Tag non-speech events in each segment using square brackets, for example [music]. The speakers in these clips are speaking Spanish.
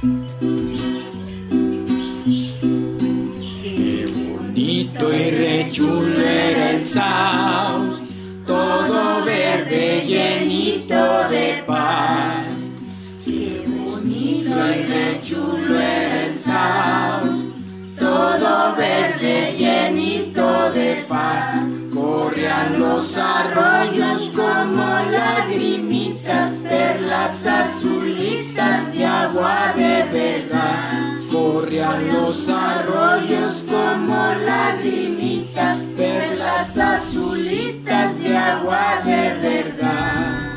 Qué bonito y rechulo era el saus, todo verde llenito de paz. Qué bonito y rechulo era el saus, todo verde llenito de paz. Corrían los arroyos. Los arroyos como lagrimitas, perlas azulitas de agua de verdad.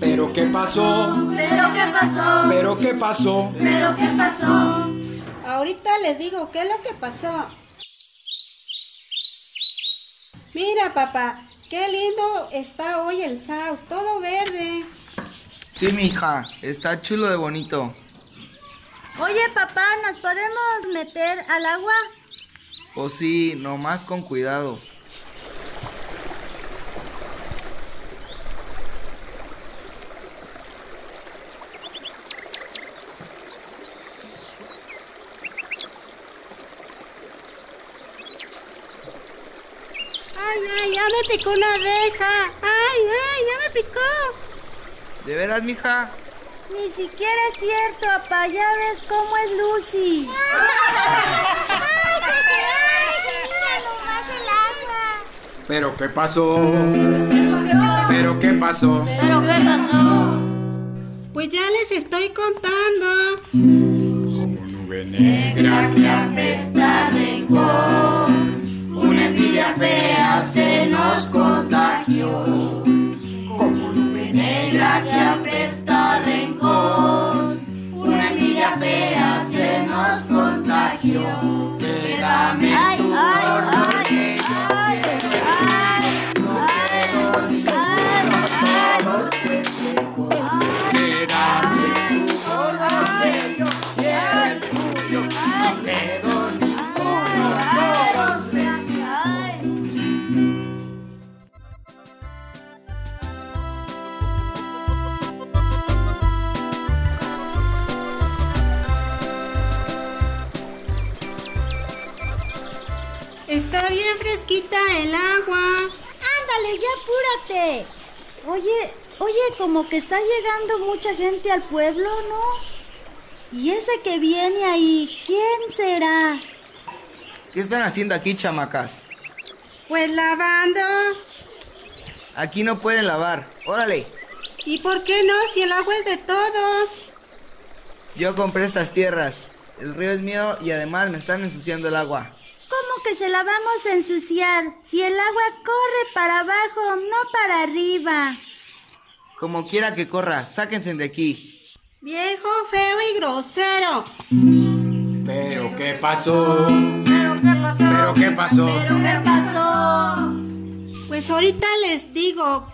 Pero qué pasó, ¿Pero qué pasó? pero qué pasó. ¿Pero qué pasó? Ahorita les digo qué es lo que pasó. Mira, papá, qué lindo está hoy el Saus, todo verde. Sí, mija, está chulo de bonito. Oye, papá, ¿nos podemos meter al agua? O sí, nomás con cuidado. Ay, ay, ya me picó una abeja. Ay, ay, ya me picó. ¿De veras, mija? Ni siquiera es cierto, papá. Ya ves cómo es Lucy. [laughs] Pero qué pasó, pero qué pasó. ¿Pero qué pasó? Pues ya les estoy contando. Como nube negra que apesta rencor, Está bien fresquita el agua. Ándale, ya apúrate. Oye, oye, como que está llegando mucha gente al pueblo, ¿no? Y ese que viene ahí, ¿quién será? ¿Qué están haciendo aquí, chamacas? Pues lavando. Aquí no pueden lavar. Órale, ¿Y por qué no si el agua es de todos? yo compré estas tierras. El río es mío y además me están ensuciando el agua. ¿Cómo que se la vamos a ensuciar? Si el agua corre para abajo, no para arriba. Como quiera que corra, sáquense de aquí. Viejo, feo y grosero. Pero qué pasó, ¿Pero qué pasó? pero qué pasó. ¿Pero qué pasó? Pues ahorita les digo.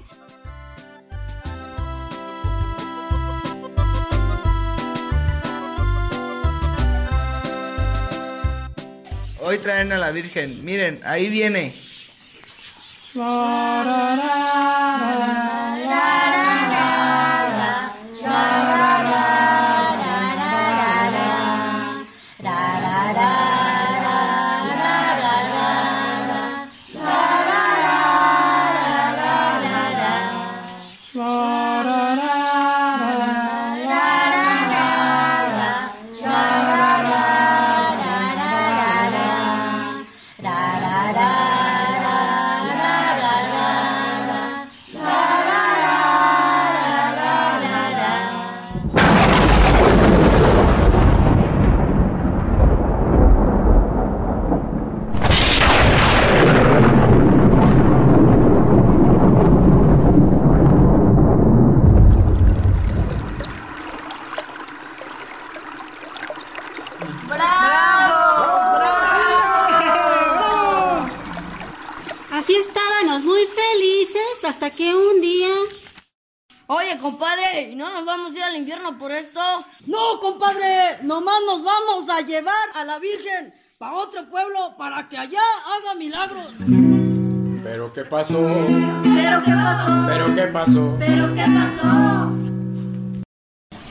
Hoy traen a la Virgen. Miren, ahí viene. Así estábamos muy felices hasta que un día... Oye, compadre, ¿y no nos vamos a ir al infierno por esto? No, compadre, nomás nos vamos a llevar a la Virgen para otro pueblo para que allá haga milagros. Pero qué pasó, ¿Pero qué pasó? pero qué pasó. ¿Pero qué pasó?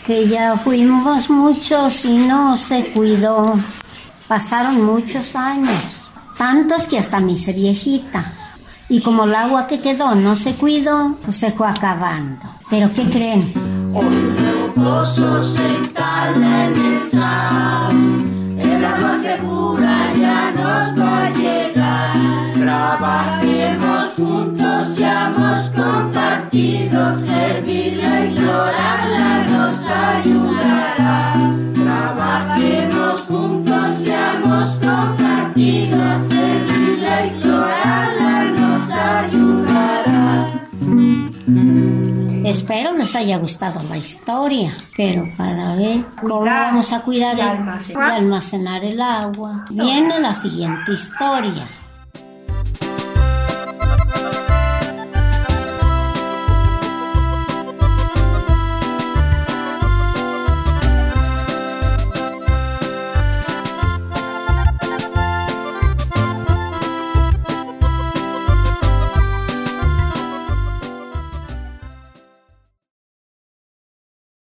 que ya fuimos muchos y no se cuidó. Pasaron muchos años, tantos que hasta me hice viejita. Y como el agua que quedó no se cuidó, pues se fue acabando. ¿Pero qué creen? Un nuevo pozo se instala en el SAO. El agua segura ya nos va a llegar. Trabajemos juntos, seamos compartidos. Servirla y llorarla nos ayudará. Espero les haya gustado la historia, pero para ver cómo Cuidar vamos a cuidar y almacenar. y almacenar el agua, viene la siguiente historia.